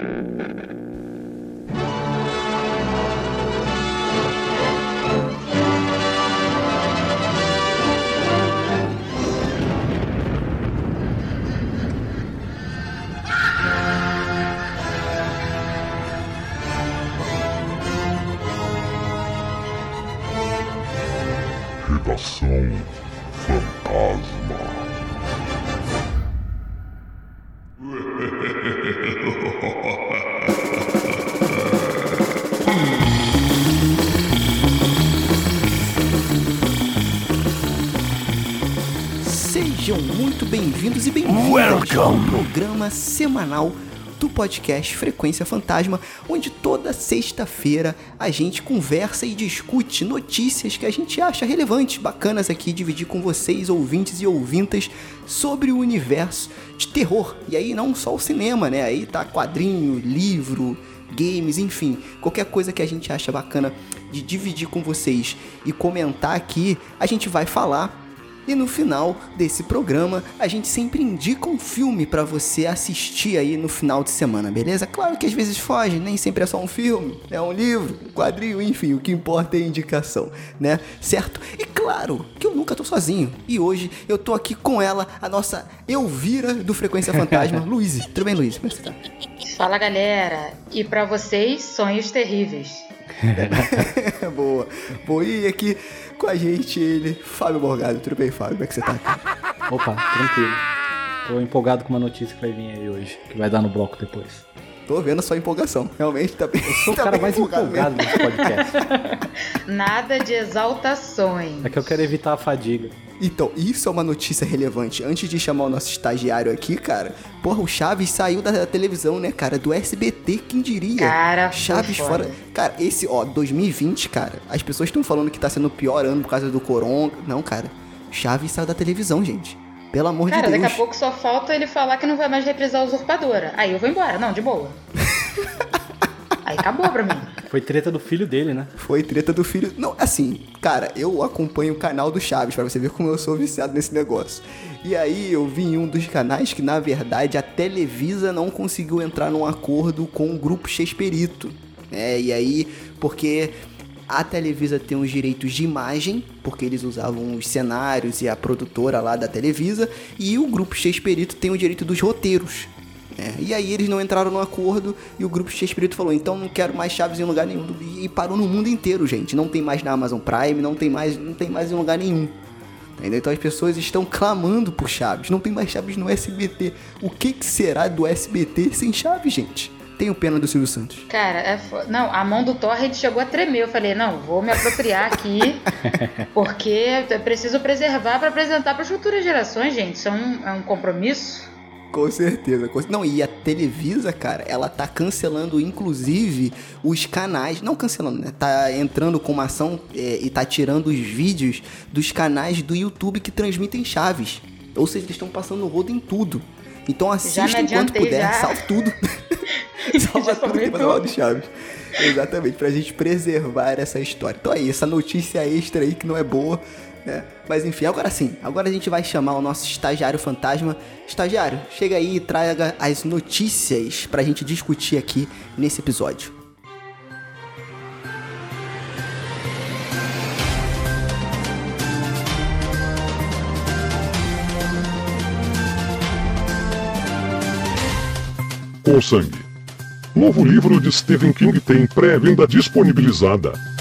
Mm-hmm. Bem-vindos e bem-vindas ao programa semanal do podcast Frequência Fantasma, onde toda sexta-feira a gente conversa e discute notícias que a gente acha relevantes, bacanas aqui dividir com vocês, ouvintes e ouvintas, sobre o universo de terror. E aí não só o cinema, né? Aí tá quadrinho, livro, games, enfim, qualquer coisa que a gente acha bacana de dividir com vocês e comentar aqui, a gente vai falar e no final desse programa, a gente sempre indica um filme pra você assistir aí no final de semana, beleza? Claro que às vezes foge, nem sempre é só um filme, é um livro, um quadrinho, enfim, o que importa é a indicação, né? Certo? E claro que eu nunca tô sozinho. E hoje eu tô aqui com ela, a nossa Elvira do Frequência Fantasma, Luiz. Tudo bem, Luiz? Como é você tá? Fala galera, e pra vocês, sonhos terríveis. Boa. Boa, e aqui com a gente ele, Fábio Morgado. Tudo bem, Fábio? Como é que você tá? Opa, tranquilo. Tô empolgado com uma notícia que vai vir aí hoje, que vai dar no bloco depois. Tô vendo a sua empolgação. Realmente tá bem. Eu sou o tá cara mais empolgado mesmo. desse podcast. Nada de exaltações. É que eu quero evitar a fadiga. Então, isso é uma notícia relevante. Antes de chamar o nosso estagiário aqui, cara, porra, o Chaves saiu da televisão, né, cara? Do SBT, quem diria? Cara, Chaves fora. Cara, esse, ó, 2020, cara, as pessoas estão falando que tá sendo o pior ano por causa do coron. Não, cara. Chaves saiu da televisão, gente. Pelo amor Cara, de Deus. daqui a pouco só falta ele falar que não vai mais reprisar a usurpadora. Aí eu vou embora. Não, de boa. Aí acabou pra mim. Foi treta do filho dele, né? Foi treta do filho. Não, assim, cara, eu acompanho o canal do Chaves pra você ver como eu sou viciado nesse negócio. E aí eu vi em um dos canais que, na verdade, a Televisa não conseguiu entrar num acordo com o grupo Xperito. É, e aí, porque a Televisa tem os direitos de imagem, porque eles usavam os cenários e a produtora lá da Televisa, e o grupo Xperito tem o direito dos roteiros. É, e aí eles não entraram no acordo e o grupo X-Espírito falou, então não quero mais Chaves em lugar nenhum. E parou no mundo inteiro, gente. Não tem mais na Amazon Prime, não tem mais, não tem mais em lugar nenhum. Entendeu? Então as pessoas estão clamando por Chaves. Não tem mais Chaves no SBT. O que, que será do SBT sem Chaves, gente? Tenho pena do Silvio Santos. Cara, é fo... não, a mão do Torrent chegou a tremer. Eu falei, não, vou me apropriar aqui, porque eu preciso preservar pra apresentar para futuras gerações, gente. Isso é um, é um compromisso. Com certeza. Não, e a Televisa, cara, ela tá cancelando, inclusive, os canais. Não cancelando, né? Tá entrando com uma ação é, e tá tirando os vídeos dos canais do YouTube que transmitem chaves. Ou seja, eles estão passando o rodo em tudo. Então assista enquanto puder, já. salve tudo. salve Já tudo que tudo. do Chaves. Exatamente, pra gente preservar essa história. Então aí, essa notícia extra aí que não é boa, né? Mas enfim, agora sim, agora a gente vai chamar o nosso estagiário fantasma. Estagiário, chega aí e traga as notícias pra gente discutir aqui nesse episódio. Com sangue. Novo livro de Stephen King tem pré-venda disponibilizada.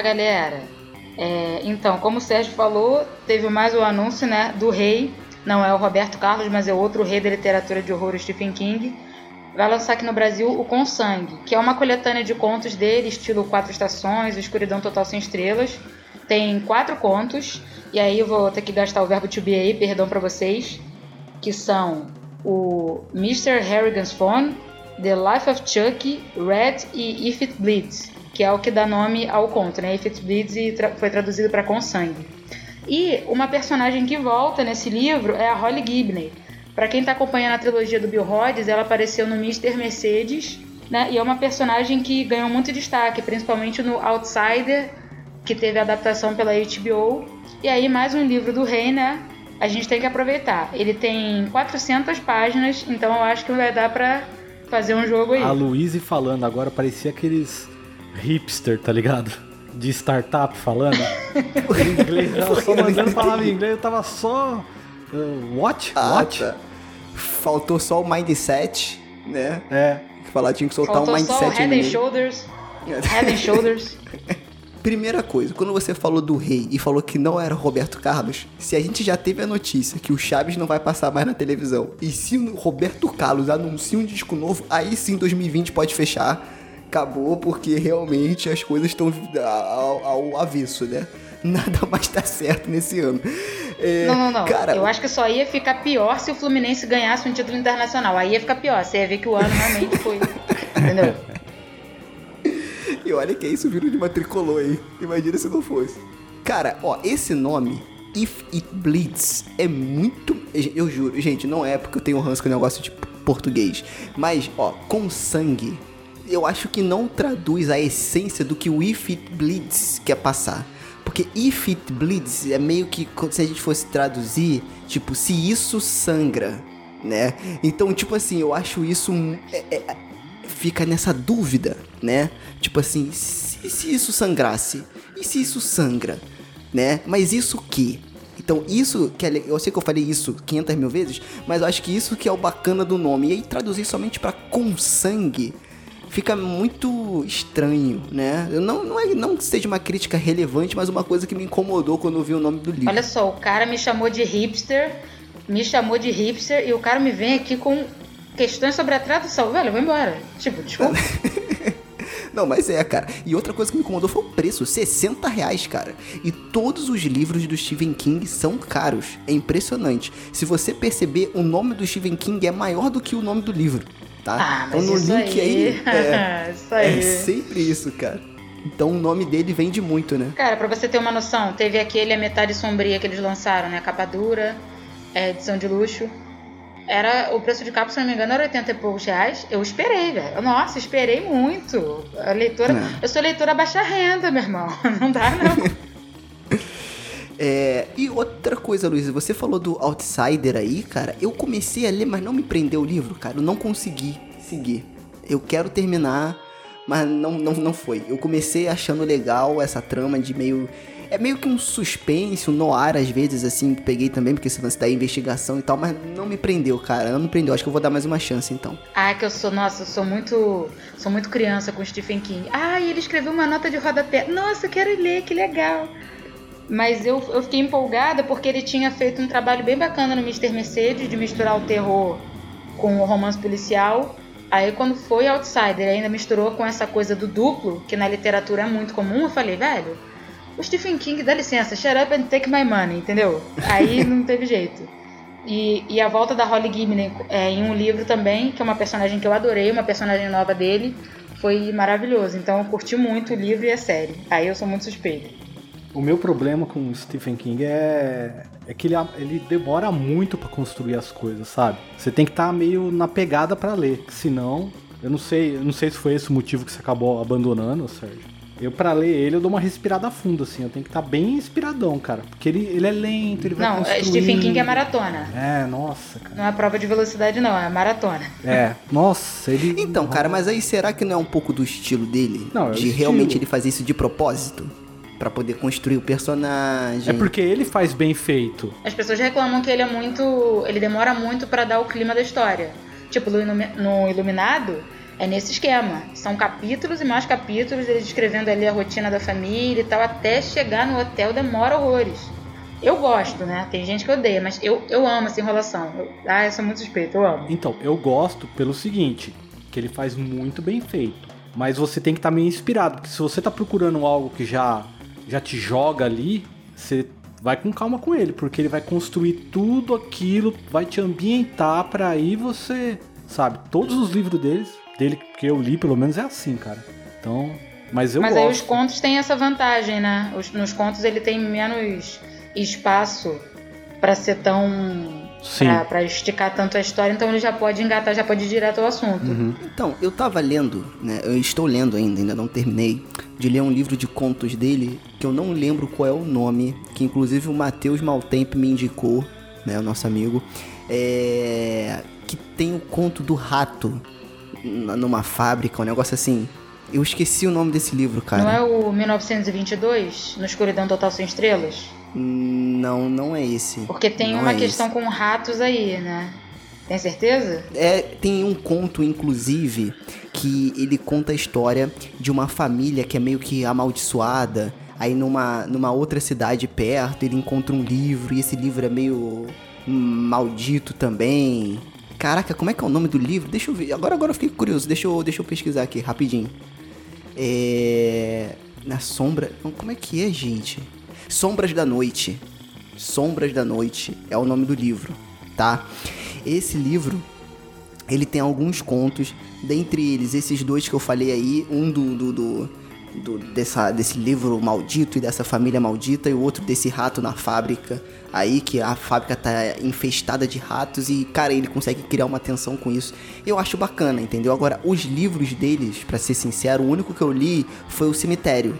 Fala galera. É, então, como o Sérgio falou, teve mais o anúncio né, do rei. Não é o Roberto Carlos, mas é outro rei da literatura de horror, Stephen King. Vai lançar aqui no Brasil o Com Sangue, que é uma coletânea de contos dele, estilo Quatro Estações, Escuridão Total Sem Estrelas. Tem quatro contos, e aí eu vou ter que gastar o verbo to be aí, perdão pra vocês, que são o Mr. Harrigan's Phone, The Life of Chucky, Red e If It Bleeds, que é o que dá nome ao conto, né? If It Bleeds e tra- foi traduzido para Com Sangue. E uma personagem que volta nesse livro é a Holly Gibney. Para quem tá acompanhando a trilogia do Bill Hodges, ela apareceu no Mr. Mercedes né? E é uma personagem que ganhou muito destaque, principalmente no Outsider, que teve adaptação pela HBO. E aí mais um livro do rei, né? A gente tem que aproveitar. Ele tem 400 páginas, então eu acho que vai dar pra fazer um jogo aí. A Luíse falando agora parecia aqueles hipster, tá ligado? De startup falando. em inglês, ela só mandando palavra em inglês, eu tava só. Uh, what? Ah, what? tá. Faltou só o mindset, né? É. Falar tinha que soltar Faltou um só o mindset Head no and. Shoulders. Head and Shoulders. Primeira coisa, quando você falou do rei e falou que não era Roberto Carlos, se a gente já teve a notícia que o Chaves não vai passar mais na televisão, e se o Roberto Carlos anuncia um disco novo, aí sim 2020 pode fechar. Acabou porque realmente as coisas estão ao, ao avesso, né? Nada mais tá certo nesse ano. É, Não, não, não. Cara, Eu acho que só ia ficar pior se o Fluminense ganhasse um título internacional. Aí ia ficar pior. Você ia ver que o ano realmente foi. Entendeu? E olha que isso virou de uma tricolor aí. Imagina se não fosse. Cara, ó, esse nome, If It Bleeds, é muito. Eu juro, gente, não é porque eu tenho ranço com negócio de português. Mas, ó, com sangue, eu acho que não traduz a essência do que o If It Bleeds quer passar. Porque If It Bleeds é meio que se a gente fosse traduzir, tipo, se isso sangra, né? Então, tipo assim, eu acho isso. um- é- é- fica nessa dúvida, né? Tipo assim, se, se isso sangrasse? E se isso sangra? Né? Mas isso o quê? Então isso, que é, eu sei que eu falei isso 500 mil vezes, mas eu acho que isso que é o bacana do nome. E aí traduzir somente pra com sangue fica muito estranho, né? Não, não, é, não que seja uma crítica relevante, mas uma coisa que me incomodou quando eu vi o nome do livro. Olha só, o cara me chamou de hipster, me chamou de hipster e o cara me vem aqui com questões sobre a tradução. Velho, vou embora. Tipo, desculpa. Não, mas é, cara. E outra coisa que me incomodou foi o preço, 60 reais, cara. E todos os livros do Stephen King são caros. É impressionante. Se você perceber, o nome do Stephen King é maior do que o nome do livro, tá? Ah, mas então no isso link aí, aí. é, isso aí. é sempre isso, cara. Então o nome dele vende muito, né? Cara, pra você ter uma noção, teve aquele A Metade Sombria que eles lançaram, né? Capa dura, é, edição de luxo. Era, o preço de capa, se não me engano, era 80 e poucos reais. Eu esperei, velho. Nossa, esperei muito. A leitora. Não. Eu sou leitora baixa renda, meu irmão. Não dá, não. É, e outra coisa, Luiz, você falou do Outsider aí, cara. Eu comecei a ler, mas não me prendeu o livro, cara. Eu não consegui seguir. Eu quero terminar, mas não, não, não foi. Eu comecei achando legal essa trama de meio. É meio que um suspense, um noir às vezes, assim, peguei também, porque esse lance da investigação e tal, mas não me prendeu, cara. Não me prendeu. Acho que eu vou dar mais uma chance então. Ah, que eu sou, nossa, eu sou muito. Sou muito criança com Stephen King. Ah, ele escreveu uma nota de rodapé. Nossa, eu quero ler, que legal. Mas eu, eu fiquei empolgada porque ele tinha feito um trabalho bem bacana no Mr. Mercedes de misturar o terror com o romance policial. Aí quando foi Outsider, ainda misturou com essa coisa do duplo, que na literatura é muito comum, eu falei, velho, o Stephen King, dá licença, shut up and take my money, entendeu? Aí não teve jeito. E, e a volta da Holly Gibney é, em um livro também, que é uma personagem que eu adorei, uma personagem nova dele, foi maravilhoso. Então eu curti muito o livro e a série. Aí eu sou muito suspeita. O meu problema com o Stephen King é, é que ele, ele demora muito pra construir as coisas, sabe? Você tem que estar meio na pegada pra ler, senão, eu não sei, eu não sei se foi esse o motivo que você acabou abandonando, Sérgio. Eu pra ler ele eu dou uma respirada fundo assim, eu tenho que estar bem inspiradão, cara, porque ele, ele é lento, ele vai Não, construindo. Stephen King é maratona. É, nossa, cara. Não é prova de velocidade, não, é maratona. É, nossa, ele Então, cara, mas aí será que não é um pouco do estilo dele? Não, é o de estilo. realmente ele fazer isso de propósito? Pra poder construir o personagem. É porque ele faz bem feito. As pessoas reclamam que ele é muito. ele demora muito pra dar o clima da história. Tipo, no, Ilumi- no Iluminado, é nesse esquema. São capítulos e mais capítulos, ele descrevendo ali a rotina da família e tal, até chegar no hotel demora horrores. Eu gosto, né? Tem gente que odeia, mas eu, eu amo essa enrolação. Eu- ah, eu sou muito suspeito, eu amo. Então, eu gosto pelo seguinte, que ele faz muito bem feito. Mas você tem que estar meio inspirado, porque se você tá procurando algo que já já te joga ali, você vai com calma com ele, porque ele vai construir tudo aquilo, vai te ambientar pra aí você, sabe, todos os livros deles, dele que eu li, pelo menos é assim, cara. Então, mas eu mas gosto. aí os contos têm essa vantagem, né? Os- nos contos ele tem menos espaço pra ser tão Pra esticar tanto a história, então ele já pode engatar, já pode ir direto ao assunto. Então, eu tava lendo, né? Eu estou lendo ainda, ainda não terminei, de ler um livro de contos dele, que eu não lembro qual é o nome, que inclusive o Matheus Maltempo me indicou, né? O nosso amigo. É. Que tem o conto do rato numa fábrica, um negócio assim. Eu esqueci o nome desse livro, cara. Não é o 1922, no Escuridão Total Sem Estrelas? Não, não é esse. Porque tem Não uma é questão esse. com ratos aí, né? Tem certeza? É, tem um conto, inclusive, que ele conta a história de uma família que é meio que amaldiçoada. Aí numa, numa outra cidade perto, ele encontra um livro, e esse livro é meio maldito também. Caraca, como é que é o nome do livro? Deixa eu ver. Agora, agora eu fiquei curioso. Deixa eu, deixa eu pesquisar aqui, rapidinho. É. Na sombra. Como é que é, gente? Sombras da Noite. Sombras da Noite é o nome do livro, tá? Esse livro, ele tem alguns contos, dentre eles esses dois que eu falei aí, um do, do, do- do- dessa, desse livro maldito e dessa família maldita, e o outro desse rato na fábrica, aí que a fábrica tá infestada de ratos e, cara, ele consegue criar uma tensão com isso. Eu acho bacana, entendeu? Agora, os livros deles, pra ser sincero, o único que eu li foi o Cemitério,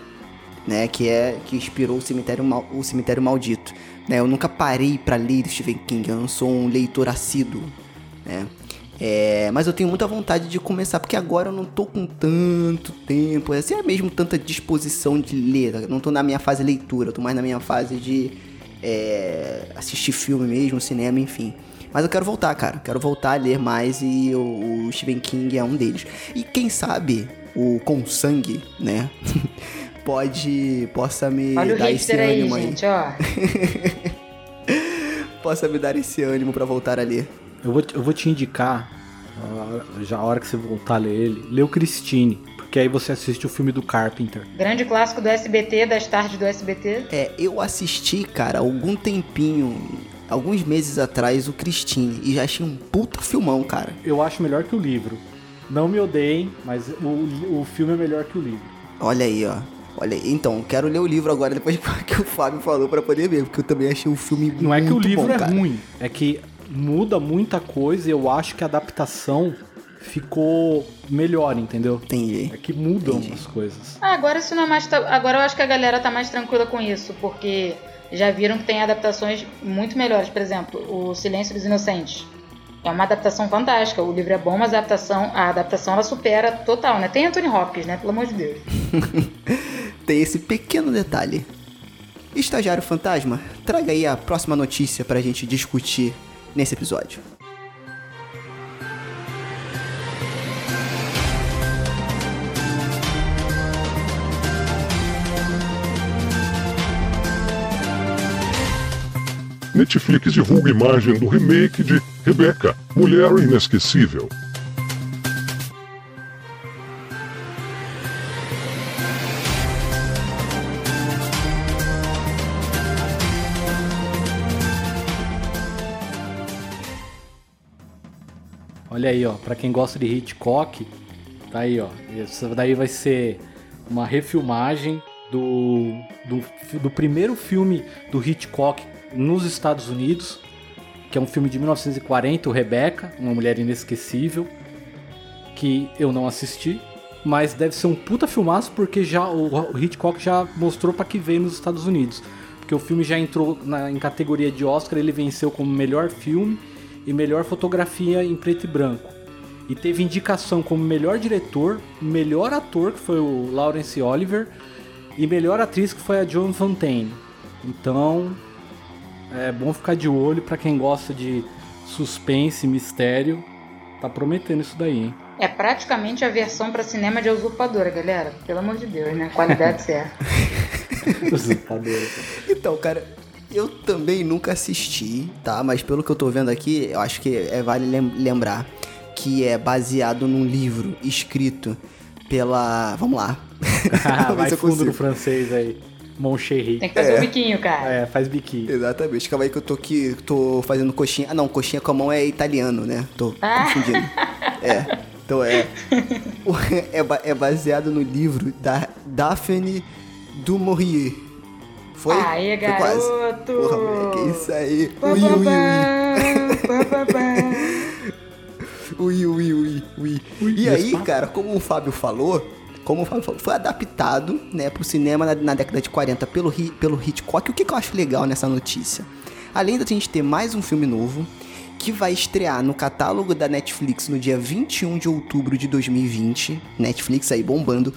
né, que é que inspirou o cemitério Mal- o cemitério maldito, né? Eu nunca parei pra ler Stephen King, eu não sou um leitor assíduo, né? É, mas eu tenho muita vontade de começar porque agora eu não tô com tanto tempo, assim, é mesmo tanta disposição de ler, eu não tô na minha fase leitura, eu tô mais na minha fase de é, assistir filme mesmo, cinema, enfim. Mas eu quero voltar, cara. Quero voltar a ler mais e o, o Stephen King é um deles. E quem sabe o Com Sangue, né? Pode. Possa me Olha o dar esse aí, ânimo aí. gente, ó. Possa me dar esse ânimo pra voltar a ler. Eu vou, te- eu vou te indicar, já a hora que você voltar a ler ele, lê o Christine. Porque aí você assiste o filme do Carpenter. Grande clássico do SBT, das tardes do SBT. É, eu assisti, cara, algum tempinho, alguns meses atrás, o Christine. E já achei um puta filmão, cara. Eu acho melhor que o livro. Não me odeiem, mas o, o filme é melhor que o livro. Olha aí, ó. Olha aí. Então, quero ler o livro agora, depois que o Fábio falou pra poder ver, porque eu também achei o filme Não é que o muito livro bom, é cara. ruim, é que muda muita coisa e eu acho que a adaptação ficou melhor, entendeu? Entendi. É que mudam Entendi. as coisas. Ah, agora isso não é mais. Agora eu acho que a galera tá mais tranquila com isso, porque já viram que tem adaptações muito melhores. Por exemplo, O Silêncio dos Inocentes. É uma adaptação fantástica. O livro é bom, mas a adaptação, a adaptação ela supera total, né? Tem Anthony Hopkins, né? Pelo amor de Deus. Tem esse pequeno detalhe. Estagiário Fantasma, traga aí a próxima notícia pra gente discutir nesse episódio. Netflix divulga imagem do remake de Rebecca, Mulher Inesquecível. Olha aí, ó, pra quem gosta de Hitchcock, tá aí, ó. Isso daí vai ser uma refilmagem do, do, do primeiro filme do Hitchcock nos Estados Unidos, que é um filme de 1940, o Rebecca, uma mulher inesquecível, que eu não assisti, mas deve ser um puta filmaço porque já o, Hitchcock já mostrou pra que veio nos Estados Unidos. Porque o filme já entrou na- em categoria de Oscar, ele venceu como melhor filme e melhor fotografia em preto e branco. E teve indicação como melhor diretor, melhor ator, que foi o Laurence Oliver, e melhor atriz, que foi a Joan Fontaine. Então, é bom ficar de olho pra quem gosta de suspense, mistério. Tá prometendo isso daí, hein? É praticamente a versão pra cinema de A Usurpadora, galera. Pelo amor de Deus, né? Qualidade certa. Usurpador. Então, cara, eu também nunca assisti, tá? Mas pelo que eu tô vendo aqui, eu acho que é vale lem- lembrar que é baseado num livro escrito pela. Vamos lá. Vai fundo no francês aí. Mon chéri. Tem que fazer o biquinho, cara. É, faz biquinho. Exatamente. Calma aí que eu tô aqui, tô fazendo coxinha. Ah, não, coxinha com a mão é italiano, né? Tô Ah. confundindo. É. Então é. É, é baseado no livro da Daphne du Maurier. Foi? Aê, Foi quase. garoto! Porra, moleque, é isso aí. Pam, Ui, pam, ui, ui. pam. ui, ui, ui, ui. E aí, cara, como o Fábio falou, como o Fábio falou, foi adaptado, né, pro cinema na, na década de 40 pelo, pelo Hitchcock. O que, que eu acho legal nessa notícia? Além da gente ter mais um filme novo, que vai estrear no catálogo da Netflix no dia 21 de outubro de 2020. Netflix aí bombando.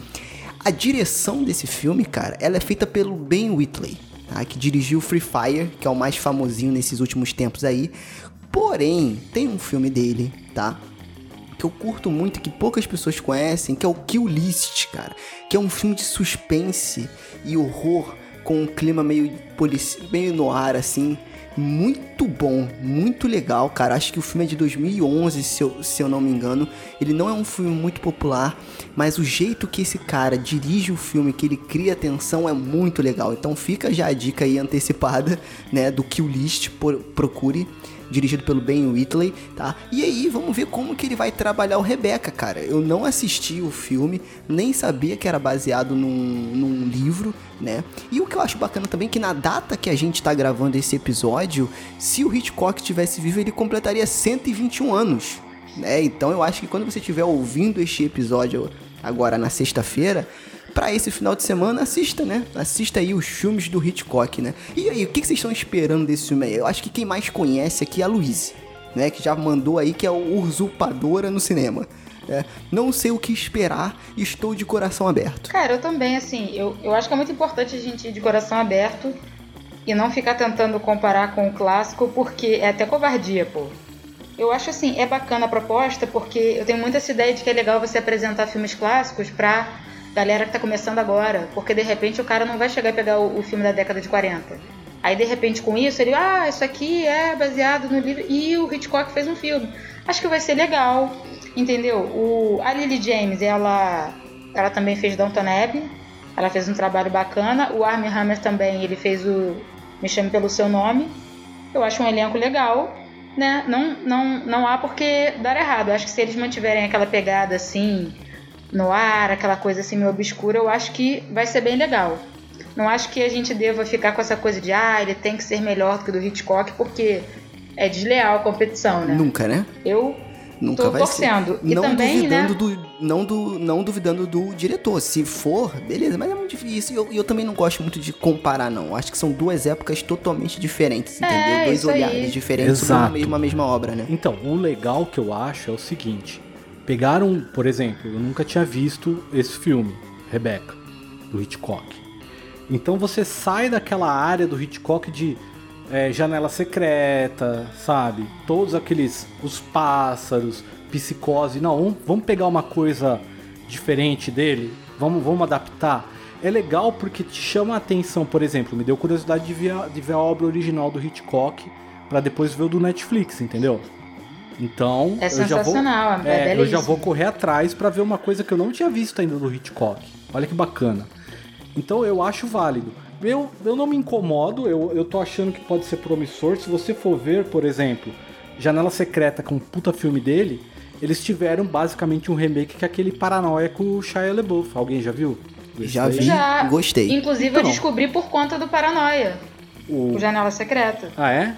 A direção desse filme, cara, ela é feita pelo Ben Whitley, tá? que dirigiu Free Fire, que é o mais famosinho nesses últimos tempos aí. Porém, tem um filme dele, tá? Que eu curto muito, que poucas pessoas conhecem, que é o Kill List, cara. Que é um filme de suspense e horror com um clima meio, polici meio no ar, assim muito bom, muito legal, cara. Acho que o filme é de 2011, se eu, se eu não me engano. Ele não é um filme muito popular, mas o jeito que esse cara dirige o filme, que ele cria atenção, é muito legal. Então fica já a dica aí antecipada, né, do Kill List, por, procure dirigido pelo Ben Whitley, tá? E aí, vamos ver como que ele vai trabalhar o Rebecca, cara. Eu não assisti o filme, nem sabia que era baseado num, num livro, né? E o que eu acho bacana também é que na data que a gente tá gravando esse episódio, se o Hitchcock tivesse vivo, ele completaria 121 anos, né? Então eu acho que quando você estiver ouvindo este episódio agora na sexta-feira, para esse final de semana, assista, né? Assista aí os filmes do Hitchcock, né? E aí, o que vocês estão esperando desse filme aí? Eu acho que quem mais conhece aqui é a Louise, né? Que já mandou aí que é o Usurpadora no cinema. É, não sei o que esperar, estou de coração aberto. Cara, eu também, assim, eu, eu acho que é muito importante a gente ir de coração aberto e não ficar tentando comparar com o clássico, porque é até covardia, pô. Eu acho assim, é bacana a proposta, porque eu tenho muita essa ideia de que é legal você apresentar filmes clássicos pra galera que tá começando agora, porque de repente o cara não vai chegar e pegar o, o, filme da década de 40. Aí de repente com isso ele, ah, isso aqui é baseado no livro e o Hitchcock fez um filme. Acho que vai ser legal, entendeu? O a Lily James, ela ela também fez Downton Abbey, ela fez um trabalho bacana. O Armie Hammer também, ele fez o Me Chame pelo Seu Nome. Eu acho um elenco legal, né? Não não não há porque dar errado. Acho que se eles mantiverem aquela pegada assim, no ar, aquela coisa assim meio obscura, eu acho que vai ser bem legal. Não acho que a gente deva ficar com essa coisa de ah, ele tem que ser melhor do que o do Hitchcock, porque é desleal a competição, né? Nunca, né? Eu Nunca tô vai torcendo. Ser. E não também, duvidando né? do, não, do, não duvidando do diretor. Se for, beleza, mas é muito difícil. E eu, eu também não gosto muito de comparar, não. Acho que são duas épocas totalmente diferentes, entendeu? É, Dois olhares aí. diferentes Exato. sobre a mesma, a mesma obra, né? Então, o legal que eu acho é o seguinte: Pegaram, por exemplo, eu nunca tinha visto esse filme, Rebecca, do Hitchcock. Então você sai daquela área do Hitchcock de é, janela secreta, sabe? Todos aqueles. os pássaros, psicose. Não, vamos pegar uma coisa diferente dele, vamos, vamos adaptar. É legal porque te chama a atenção, por exemplo, me deu curiosidade de ver, de ver a obra original do Hitchcock para depois ver o do Netflix, entendeu? Então, é eu já vou, é, é eu já vou correr atrás para ver uma coisa que eu não tinha visto ainda do Hitchcock. Olha que bacana. Então eu acho válido. Eu, eu não me incomodo, eu, eu tô achando que pode ser promissor. Se você for ver, por exemplo, Janela Secreta, com um puta filme dele, eles tiveram basicamente um remake que é aquele Paranoia com o Shia LaBeouf. Alguém já viu? Já vi, já, gostei. Inclusive então, eu descobri por conta do Paranoia. O... o Janela Secreta. Ah, é?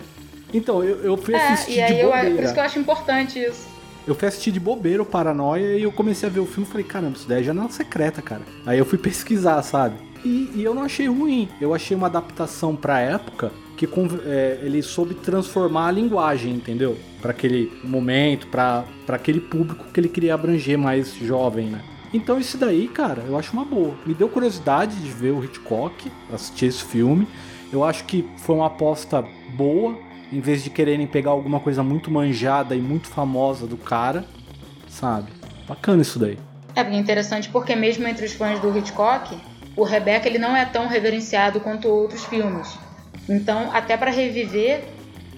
Então, eu, eu fui é, assistir e aí de bobeira. Eu, por isso que eu acho importante isso. Eu fui assistir de bobeira o Paranoia e eu comecei a ver o filme e falei, caramba, isso daí é janela secreta, cara. Aí eu fui pesquisar, sabe? E, e eu não achei ruim. Eu achei uma adaptação pra época que é, ele soube transformar a linguagem, entendeu? Para aquele momento, para aquele público que ele queria abranger mais jovem, né? Então isso daí, cara, eu acho uma boa. Me deu curiosidade de ver o Hitchcock, assistir esse filme. Eu acho que foi uma aposta boa em vez de quererem pegar alguma coisa muito manjada e muito famosa do cara, sabe? Bacana isso daí. É, interessante porque mesmo entre os fãs do Hitchcock, o Rebecca ele não é tão reverenciado quanto outros filmes. Então, até para reviver,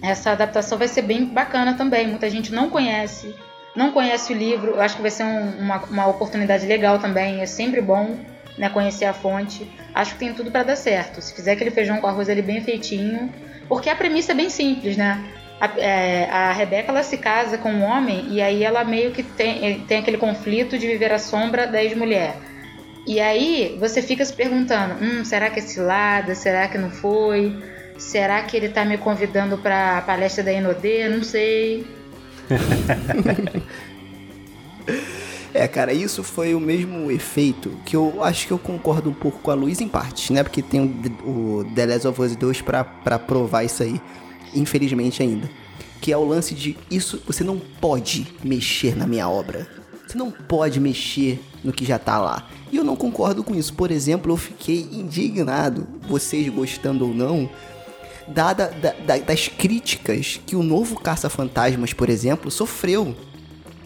essa adaptação vai ser bem bacana também. Muita gente não conhece, não conhece o livro. Eu acho que vai ser um, uma, uma oportunidade legal também. É sempre bom né, conhecer a fonte. Acho que tem tudo para dar certo. Se fizer aquele feijão com arroz ali bem feitinho, porque a premissa é bem simples, né? A, é, a Rebeca ela se casa com um homem e aí ela meio que tem, tem aquele conflito de viver à sombra da ex-mulher. E aí você fica se perguntando: hum, será que é cilada? Será que não foi? Será que ele tá me convidando pra palestra da Inodê? Não sei. É, cara, isso foi o mesmo efeito que eu acho que eu concordo um pouco com a Luiz em partes, né? Porque tem o, o The Last of Us 2 pra, pra provar isso aí, infelizmente ainda. Que é o lance de isso, você não pode mexer na minha obra. Você não pode mexer no que já tá lá. E eu não concordo com isso. Por exemplo, eu fiquei indignado, vocês gostando ou não, dada da, da, das críticas que o novo Caça-Fantasmas, por exemplo, sofreu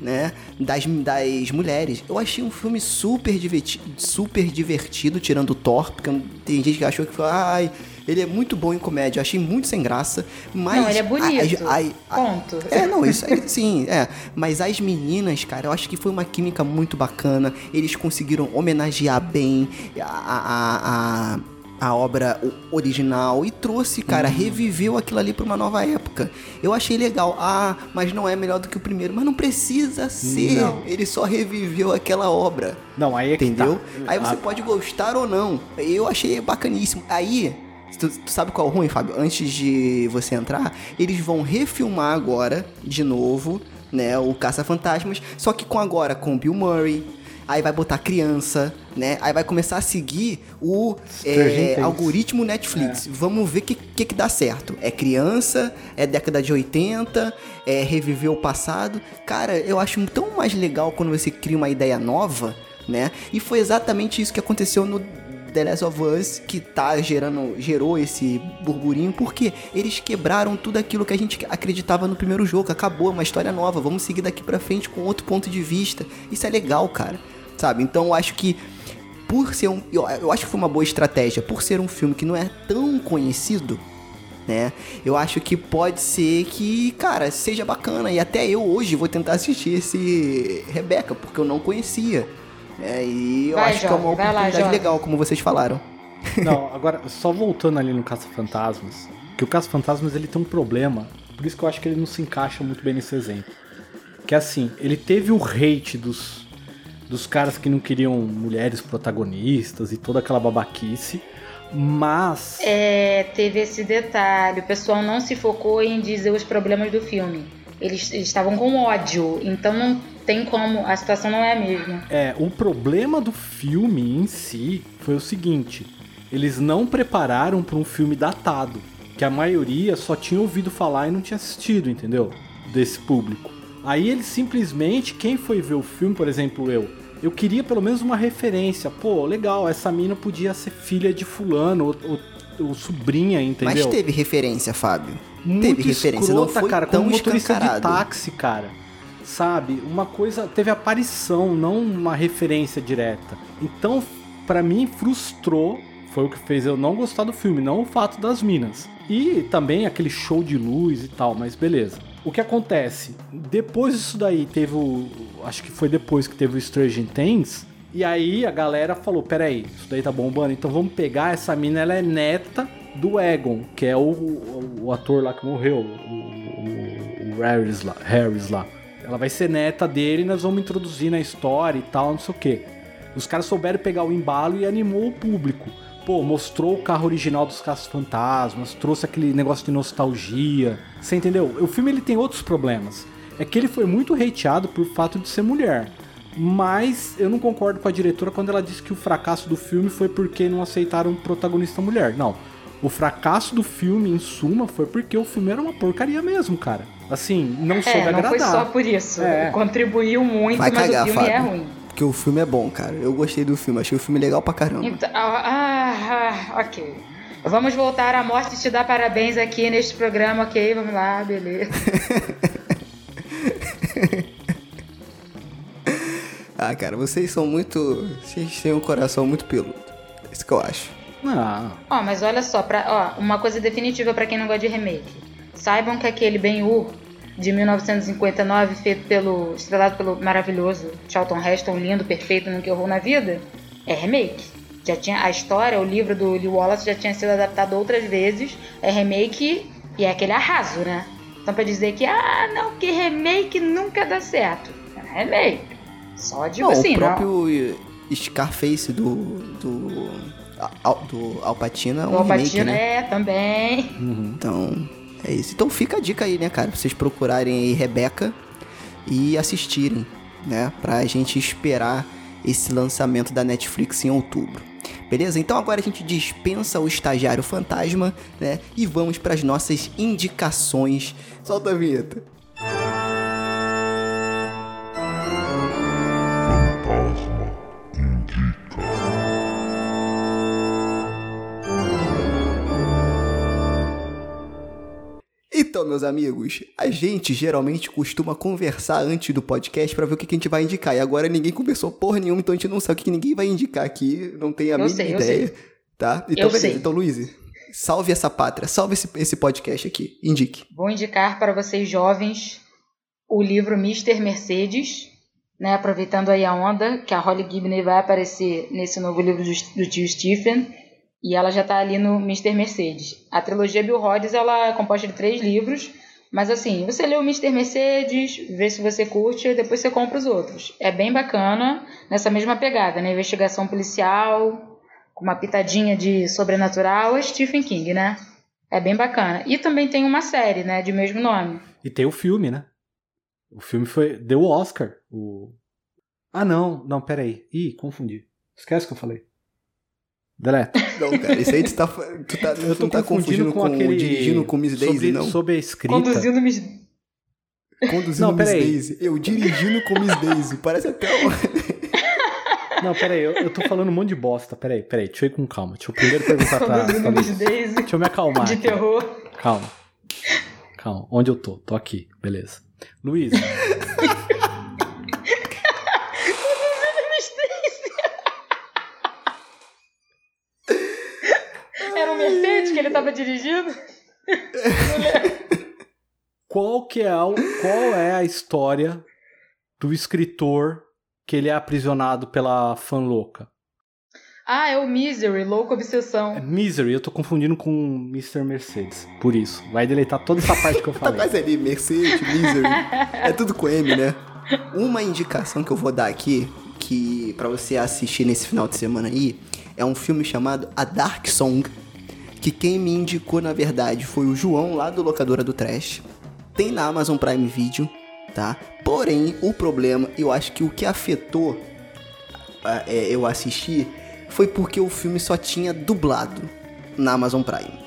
né, das, das mulheres. Eu achei um filme super divertido, super divertido tirando o Thor, porque tem gente que achou que foi, ai, ele é muito bom em comédia, eu achei muito sem graça, mas... Não, ele é bonito, a, a, a, ponto. É, não, isso aí, sim, é. Mas as meninas, cara, eu acho que foi uma química muito bacana, eles conseguiram homenagear bem a, a, a obra original e trouxe, cara, uhum. reviveu aquilo ali para uma nova época. Eu achei legal. Ah, mas não é melhor do que o primeiro. Mas não precisa ser. Não. Ele só reviveu aquela obra. Não, aí é Entendeu? Tá. Aí você a... pode gostar ou não. Eu achei bacaníssimo. Aí, Tu, tu, sabe qual é o ruim, Fábio? Antes de você entrar, eles vão refilmar agora, de novo, né? O Caça-Fantasmas. Só que com agora com Bill Murray, aí vai botar criança, né? Aí vai começar a seguir o é, algoritmo Netflix. É. Vamos ver o que, que, que dá certo. É criança, é década de 80, é reviver o passado. Cara, eu acho tão mais legal quando você cria uma ideia nova, né? E foi exatamente isso que aconteceu no The Last of Us que tá gerando, gerou esse burburinho, porque eles quebraram tudo aquilo que a gente acreditava no primeiro jogo. Acabou, uma história nova, vamos seguir daqui pra frente com outro ponto de vista. Isso é legal, cara sabe? Então eu acho que por ser um. Eu, eu acho que foi uma boa estratégia, por ser um filme que não é tão conhecido, né? Eu acho que pode ser que, cara, seja bacana. E até eu hoje vou tentar assistir esse Rebeca, porque eu não conhecia. É, e eu vai, acho que é uma oportunidade lá, legal, como vocês falaram. Não, agora, só voltando ali no Caça-Fantasmas, que o Caça-Fantasmas ele tem um problema, por isso que eu acho que ele não se encaixa muito bem nesse exemplo. Que é assim, ele teve o hate dos, dos caras que não queriam mulheres protagonistas e toda aquela babaquice. Mas. É, teve esse detalhe. O pessoal não se focou em dizer os problemas do filme. Eles, eles estavam com ódio, então não tem como, a situação não é a mesma. É, o problema do filme em si foi o seguinte: eles não prepararam para um filme datado, que a maioria só tinha ouvido falar e não tinha assistido, entendeu? Desse público. Aí eles simplesmente, quem foi ver o filme, por exemplo, eu, eu queria pelo menos uma referência. Pô, legal, essa mina podia ser filha de fulano ou, ou, ou sobrinha, entendeu? Mas teve referência, Fábio. Muito teve referência, escrota, não foi cara, tão como motorista de táxi, cara. Sabe? Uma coisa, teve aparição, não uma referência direta. Então, para mim frustrou, foi o que fez eu não gostar do filme, não o fato das minas. E também aquele show de luz e tal, mas beleza. O que acontece? Depois disso daí teve o. Acho que foi depois que teve o Stranger Things. E aí a galera falou: peraí, isso daí tá bombando, então vamos pegar essa mina, ela é neta do Egon, que é o, o, o ator lá que morreu, o, o, o Harris, lá, Harris lá. Ela vai ser neta dele e nós vamos introduzir na história e tal, não sei o que. Os caras souberam pegar o embalo e animou o público pô, mostrou o carro original dos Caças Fantasmas, trouxe aquele negócio de nostalgia. Você entendeu? O filme ele tem outros problemas. É que ele foi muito hateado por fato de ser mulher. Mas eu não concordo com a diretora quando ela disse que o fracasso do filme foi porque não aceitaram um protagonista mulher. Não. O fracasso do filme, em suma, foi porque o filme era uma porcaria mesmo, cara. Assim, não soube é, não agradar. foi só por isso. É. Contribuiu muito, Vai mas cagar, o filme é Fábio. ruim. Porque o filme é bom, cara. Eu gostei do filme, achei o filme legal pra caramba. Então, ah, ah, ok. Vamos voltar à morte e te dar parabéns aqui neste programa, ok? Vamos lá, beleza. ah, cara, vocês são muito. Vocês têm um coração muito peludo. É isso que eu acho. Ah. Ó, mas olha só, pra, ó, uma coisa definitiva pra quem não gosta de remake. Saibam que aquele Ben-Hur de 1959, feito pelo. estrelado pelo maravilhoso Charlton Heston, lindo, perfeito no que horror na vida, é remake. Já tinha a história, o livro do Lee Wallace já tinha sido adaptado outras vezes, é remake e é aquele arraso, né? Então pra dizer que, ah, não, que remake nunca dá certo. É remake. Só digo não, assim, o próprio, não. Scarface do. do. Al, do Alpatino é um O remake, né? é também. Então, é isso. Então fica a dica aí, né, cara? Pra vocês procurarem aí Rebeca e assistirem, né? Pra gente esperar esse lançamento da Netflix em outubro. Beleza? Então agora a gente dispensa o estagiário fantasma, né? E vamos para as nossas indicações. Solta a vinheta. Então, meus amigos, a gente geralmente costuma conversar antes do podcast pra ver o que que a gente vai indicar. E agora ninguém conversou porra nenhuma, então a gente não sabe o que que ninguém vai indicar aqui. Não tem a Eu mínima sei, ideia. Tá? Então, Eu beleza. sei. Então, Luiz, salve essa pátria, salve esse, esse podcast aqui. Indique. Vou indicar para vocês jovens o livro Mr. Mercedes, né? Aproveitando aí a onda, que a Holly Gibney vai aparecer nesse novo livro do, do tio Stephen. E ela já tá ali no Mr. Mercedes. A trilogia Bill Hodges, ela é composta de três livros. Mas assim, você lê o Mr. Mercedes, vê se você curte, e depois você compra os outros. É bem bacana, nessa mesma pegada, né? Investigação policial, com uma pitadinha de sobrenatural, é Stephen King, né? É bem bacana. E também tem uma série, né, de mesmo nome. E tem o filme, né? O filme foi. Deu o Oscar. O... Ah, não. Não, peraí. Ih, confundi. Esquece o que eu falei. Deleta. Não, cara, isso aí tu tá, tu tá, Eu tu tô não tá confundindo com, aquele. dirigindo com Miss Daisy, sobre, não? Sobre a escrita. Conduzindo Miss... Conduzindo Não, Miss peraí. Daisy. Eu dirigindo com Miss Daisy. Parece até um... Não, peraí, eu, eu tô falando um monte de bosta. Peraí, peraí, deixa eu ir com calma. Deixa eu primeiro perguntar pra. Conduzindo Miss. Daisy Deixa eu me acalmar. de terror. Calma. Calma. Onde eu tô? Tô aqui. Beleza. Luiz, Era um Mercedes que ele tava dirigindo? qual que é, o, qual é a história do escritor que ele é aprisionado pela fã louca? Ah, é o Misery, Louco É Obsessão. Misery, eu tô confundindo com Mr. Mercedes. Por isso. Vai deletar toda essa parte que eu Tá falei. quase ali, Mercedes, Misery. É tudo com M, né? Uma indicação que eu vou dar aqui, que para você assistir nesse final de semana aí, é um filme chamado A Dark Song, que quem me indicou, na verdade, foi o João, lá do Locadora do Trash. Tem na Amazon Prime Video, tá? Porém, o problema, eu acho que o que afetou é, eu assistir foi porque o filme só tinha dublado na Amazon Prime.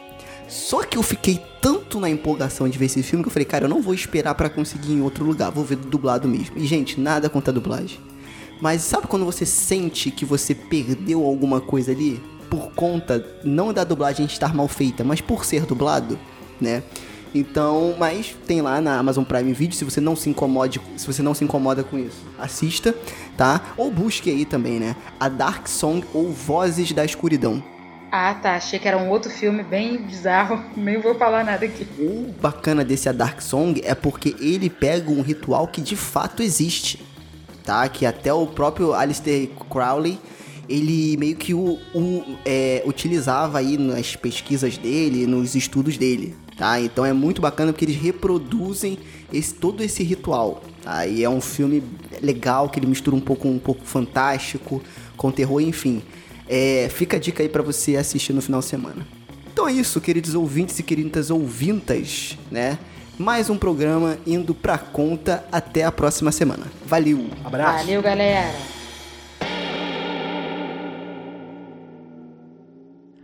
Só que eu fiquei tanto na empolgação de ver esse filme que eu falei, cara, eu não vou esperar pra conseguir em outro lugar, vou ver dublado mesmo. E gente, nada contra a dublagem. Mas sabe quando você sente que você perdeu alguma coisa ali por conta não da dublagem estar mal feita, mas por ser dublado, né? Então, mas tem lá na Amazon Prime Video, se você não se incomode, se você não se incomoda com isso, assista, tá? Ou busque aí também, né? A Dark Song ou Vozes da Escuridão. Ah, tá. Achei que era um outro filme bem bizarro. Nem vou falar nada aqui. O bacana desse A Dark Song é porque ele pega um ritual que de fato existe, tá? Que até o próprio Alistair Crowley, ele meio que o, o, é, utilizava aí nas pesquisas dele, nos estudos dele, tá? Então é muito bacana porque eles reproduzem esse, todo esse ritual, tá? E é um filme legal que ele mistura um pouco um pouco fantástico com terror, enfim. É, fica a dica aí pra você assistir no final de semana. Então é isso, queridos ouvintes e queridas ouvintas, né? Mais um programa indo pra conta até a próxima semana. Valeu! Abraço. Valeu, galera.